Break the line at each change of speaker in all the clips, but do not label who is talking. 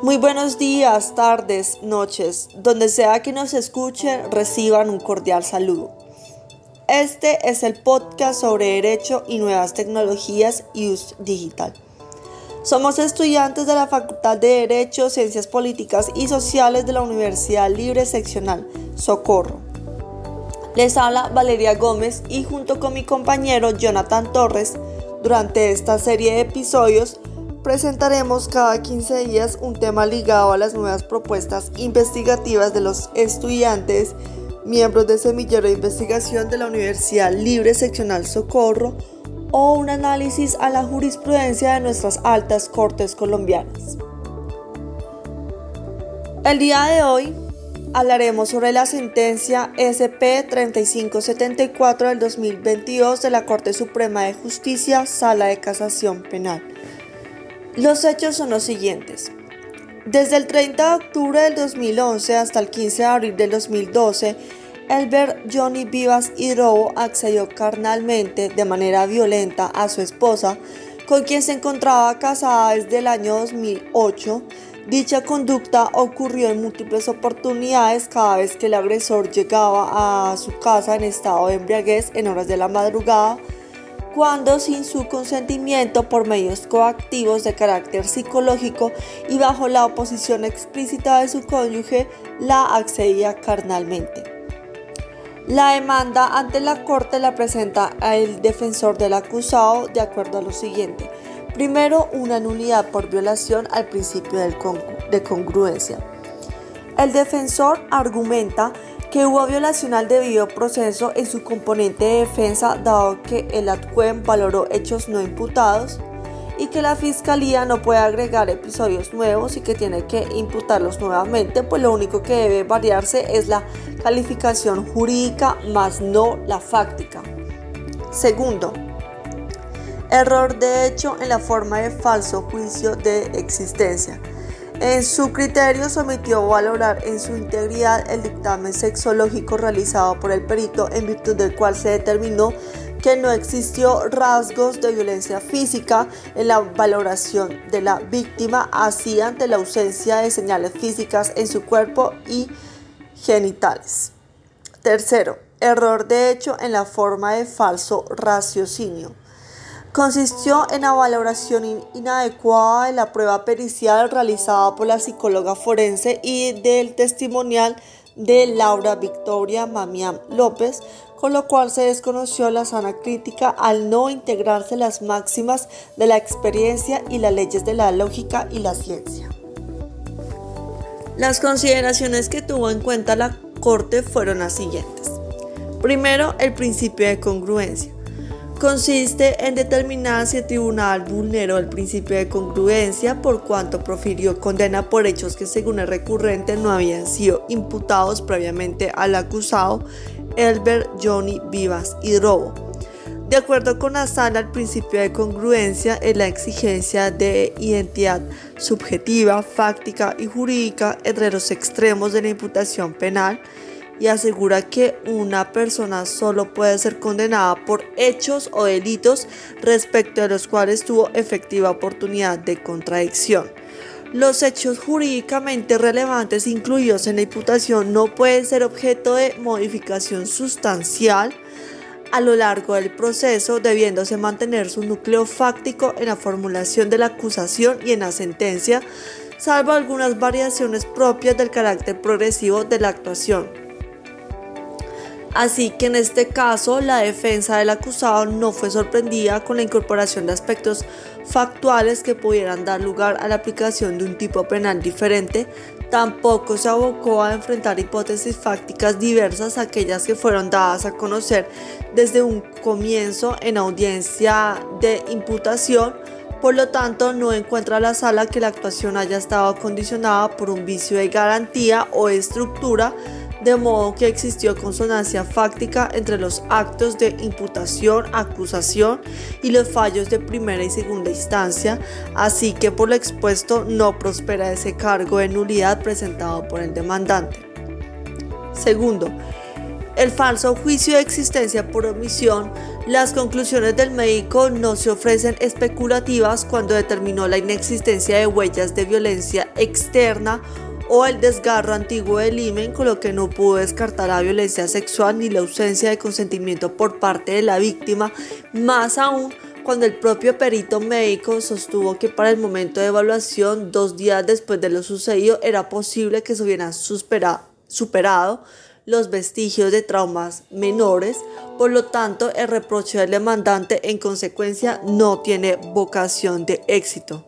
Muy buenos días, tardes, noches, donde sea que nos escuchen, reciban un cordial saludo. Este es el podcast sobre Derecho y Nuevas Tecnologías y US Digital. Somos estudiantes de la Facultad de Derecho, Ciencias Políticas y Sociales de la Universidad Libre Seccional Socorro. Les habla Valeria Gómez y junto con mi compañero Jonathan Torres, durante esta serie de episodios presentaremos cada 15 días un tema ligado a las nuevas propuestas investigativas de los estudiantes, miembros de Semillero de Investigación de la Universidad Libre Seccional Socorro o un análisis a la jurisprudencia de nuestras altas cortes colombianas. El día de hoy hablaremos sobre la sentencia SP 3574 del 2022 de la Corte Suprema de Justicia, Sala de Casación Penal. Los hechos son los siguientes. Desde el 30 de octubre del 2011 hasta el 15 de abril del 2012, Elber Johnny Vivas Hidrobo accedió carnalmente de manera violenta a su esposa, con quien se encontraba casada desde el año 2008. Dicha conducta ocurrió en múltiples oportunidades cada vez que el agresor llegaba a su casa en estado de embriaguez en horas de la madrugada cuando sin su consentimiento por medios coactivos de carácter psicológico y bajo la oposición explícita de su cónyuge, la accedía carnalmente. La demanda ante la Corte la presenta el defensor del acusado de acuerdo a lo siguiente. Primero, una nulidad por violación al principio de congruencia. El defensor argumenta que hubo violación al debido proceso en su componente de defensa dado que el ATCUEM valoró hechos no imputados y que la fiscalía no puede agregar episodios nuevos y que tiene que imputarlos nuevamente, pues lo único que debe variarse es la calificación jurídica más no la fáctica. Segundo, error de hecho en la forma de falso juicio de existencia. En su criterio sometió a valorar en su integridad el dictamen sexológico realizado por el perito en virtud del cual se determinó que no existió rasgos de violencia física en la valoración de la víctima, así ante la ausencia de señales físicas en su cuerpo y genitales. Tercero, error de hecho en la forma de falso raciocinio consistió en la valoración inadecuada de la prueba pericial realizada por la psicóloga forense y del testimonial de Laura Victoria Mamián López, con lo cual se desconoció la sana crítica al no integrarse las máximas de la experiencia y las leyes de la lógica y la ciencia. Las consideraciones que tuvo en cuenta la Corte fueron las siguientes. Primero, el principio de congruencia consiste en determinar si el tribunal vulneró el principio de congruencia por cuanto profirió condena por hechos que según el recurrente no habían sido imputados previamente al acusado Elber Johnny Vivas y Robo. De acuerdo con la sala, el principio de congruencia es la exigencia de identidad subjetiva, fáctica y jurídica entre los extremos de la imputación penal y asegura que una persona solo puede ser condenada por hechos o delitos respecto a los cuales tuvo efectiva oportunidad de contradicción. Los hechos jurídicamente relevantes incluidos en la imputación no pueden ser objeto de modificación sustancial a lo largo del proceso, debiéndose mantener su núcleo fáctico en la formulación de la acusación y en la sentencia, salvo algunas variaciones propias del carácter progresivo de la actuación. Así que en este caso la defensa del acusado no fue sorprendida con la incorporación de aspectos factuales que pudieran dar lugar a la aplicación de un tipo penal diferente, tampoco se abocó a enfrentar hipótesis fácticas diversas a aquellas que fueron dadas a conocer desde un comienzo en audiencia de imputación, por lo tanto no encuentra la sala que la actuación haya estado condicionada por un vicio de garantía o estructura de modo que existió consonancia fáctica entre los actos de imputación, acusación y los fallos de primera y segunda instancia, así que por lo expuesto no prospera ese cargo de nulidad presentado por el demandante. Segundo, el falso juicio de existencia por omisión Las conclusiones del médico no se ofrecen especulativas cuando determinó la inexistencia de huellas de violencia externa o el desgarro antiguo del himen, con lo que no pudo descartar la violencia sexual ni la ausencia de consentimiento por parte de la víctima, más aún cuando el propio perito médico sostuvo que para el momento de evaluación, dos días después de lo sucedido, era posible que se hubieran superado los vestigios de traumas menores, por lo tanto el reproche del demandante en consecuencia no tiene vocación de éxito.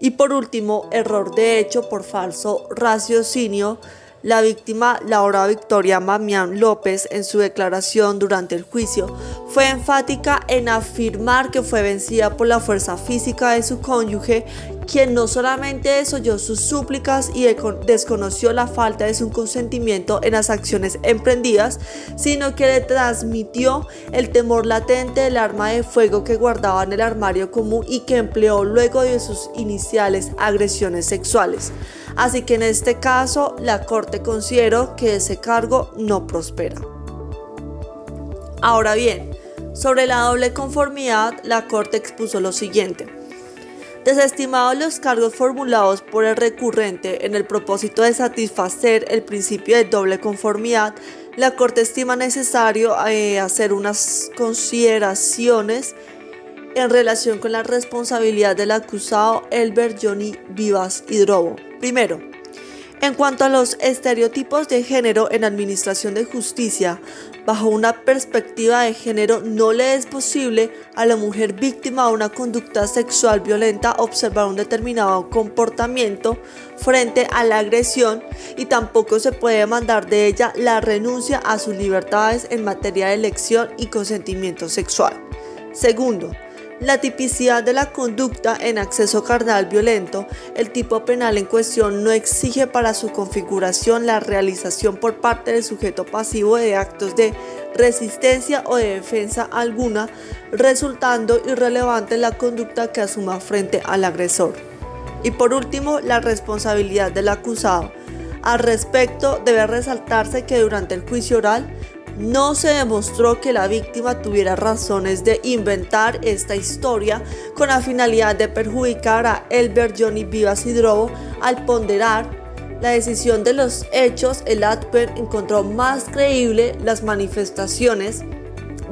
Y por último, error de hecho por falso raciocinio. La víctima Laura Victoria Mamián López en su declaración durante el juicio fue enfática en afirmar que fue vencida por la fuerza física de su cónyuge quien no solamente desoyó sus súplicas y desconoció la falta de su consentimiento en las acciones emprendidas, sino que le transmitió el temor latente del arma de fuego que guardaba en el armario común y que empleó luego de sus iniciales agresiones sexuales. Así que en este caso la Corte consideró que ese cargo no prospera. Ahora bien, sobre la doble conformidad, la Corte expuso lo siguiente. Desestimados los cargos formulados por el recurrente en el propósito de satisfacer el principio de doble conformidad, la Corte estima necesario eh, hacer unas consideraciones en relación con la responsabilidad del acusado Elbert Johnny Vivas Hidrobo. Primero, en cuanto a los estereotipos de género en administración de justicia, bajo una perspectiva de género no le es posible a la mujer víctima de una conducta sexual violenta observar un determinado comportamiento frente a la agresión y tampoco se puede demandar de ella la renuncia a sus libertades en materia de elección y consentimiento sexual. Segundo, la tipicidad de la conducta en acceso carnal violento, el tipo penal en cuestión no exige para su configuración la realización por parte del sujeto pasivo de actos de resistencia o de defensa alguna, resultando irrelevante la conducta que asuma frente al agresor. Y por último, la responsabilidad del acusado. Al respecto, debe resaltarse que durante el juicio oral no se demostró que la víctima tuviera razones de inventar esta historia con la finalidad de perjudicar a Elbert Johnny Vivas Hidrobo al ponderar la decisión de los hechos, el ADPER encontró más creíble las manifestaciones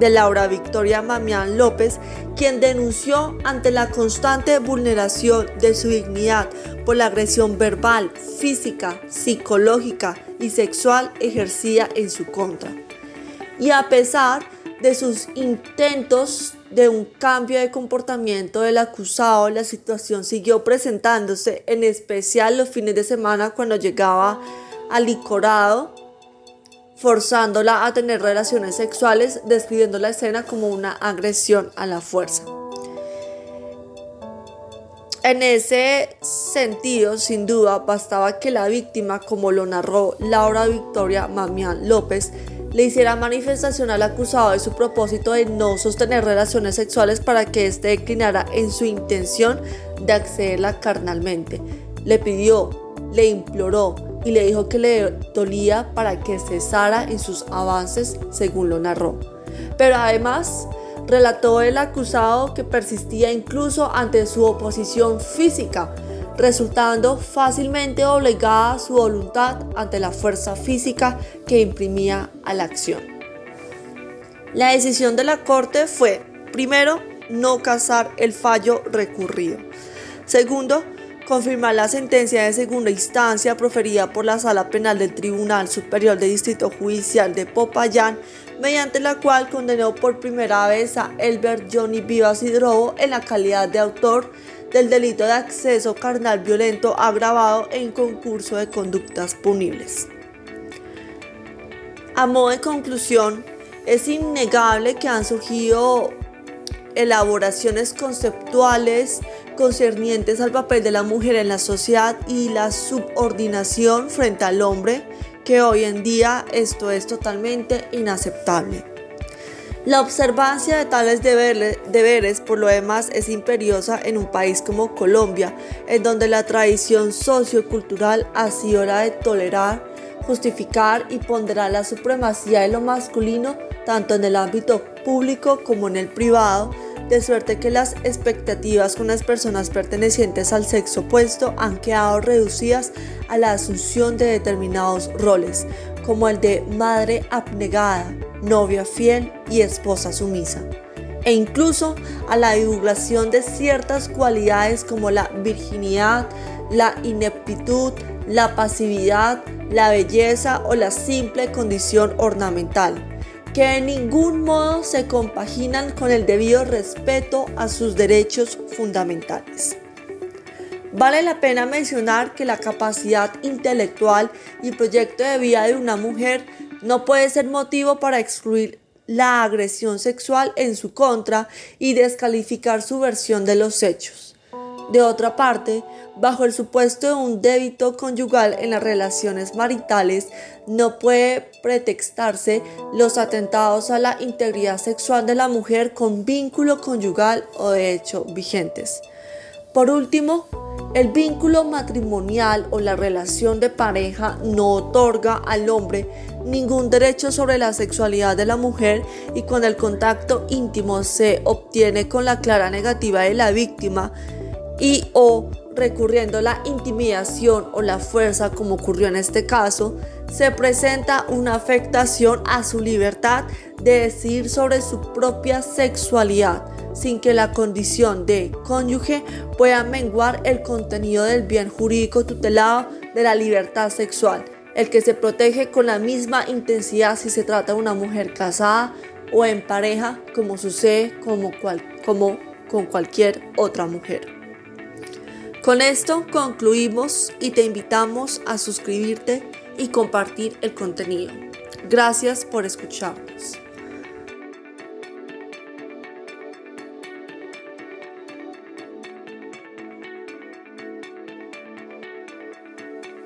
de Laura Victoria Mamián López, quien denunció ante la constante vulneración de su dignidad por la agresión verbal, física, psicológica y sexual ejercida en su contra y a pesar de sus intentos de un cambio de comportamiento del acusado, la situación siguió presentándose, en especial los fines de semana cuando llegaba al licorado, forzándola a tener relaciones sexuales, describiendo la escena como una agresión a la fuerza. En ese sentido, sin duda, bastaba que la víctima, como lo narró Laura Victoria Mamián López, le hiciera manifestación al acusado de su propósito de no sostener relaciones sexuales para que éste declinara en su intención de accederla carnalmente. Le pidió, le imploró y le dijo que le dolía para que cesara en sus avances, según lo narró. Pero además, relató el acusado que persistía incluso ante su oposición física, resultando fácilmente obligada su voluntad ante la fuerza física que imprimía a la acción. La decisión de la Corte fue, primero, no casar el fallo recurrido. Segundo, confirmar la sentencia de segunda instancia proferida por la Sala Penal del Tribunal Superior de Distrito Judicial de Popayán, mediante la cual condenó por primera vez a Elbert Johnny Vivas Hidrobo en la calidad de autor del delito de acceso carnal violento agravado en concurso de conductas punibles. A modo de conclusión, es innegable que han surgido elaboraciones conceptuales concernientes al papel de la mujer en la sociedad y la subordinación frente al hombre, que hoy en día esto es totalmente inaceptable. La observancia de tales deberes, por lo demás, es imperiosa en un país como Colombia, en donde la tradición sociocultural ha sido la de tolerar, justificar y ponderar la supremacía de lo masculino tanto en el ámbito público como en el privado, de suerte que las expectativas con las personas pertenecientes al sexo opuesto han quedado reducidas a la asunción de determinados roles, como el de madre abnegada, novia fiel y esposa sumisa, e incluso a la divulgación de ciertas cualidades como la virginidad, la ineptitud, la pasividad, la belleza o la simple condición ornamental que de ningún modo se compaginan con el debido respeto a sus derechos fundamentales. Vale la pena mencionar que la capacidad intelectual y proyecto de vida de una mujer no puede ser motivo para excluir la agresión sexual en su contra y descalificar su versión de los hechos. De otra parte, bajo el supuesto de un débito conyugal en las relaciones maritales, no puede pretextarse los atentados a la integridad sexual de la mujer con vínculo conyugal o de hecho vigentes. Por último, el vínculo matrimonial o la relación de pareja no otorga al hombre ningún derecho sobre la sexualidad de la mujer y cuando el contacto íntimo se obtiene con la clara negativa de la víctima, y o recurriendo a la intimidación o la fuerza como ocurrió en este caso, se presenta una afectación a su libertad de decidir sobre su propia sexualidad sin que la condición de cónyuge pueda menguar el contenido del bien jurídico tutelado de la libertad sexual, el que se protege con la misma intensidad si se trata de una mujer casada o en pareja, como sucede como, con cualquier otra mujer. Con esto concluimos y te invitamos a suscribirte y compartir el contenido. Gracias por escucharnos.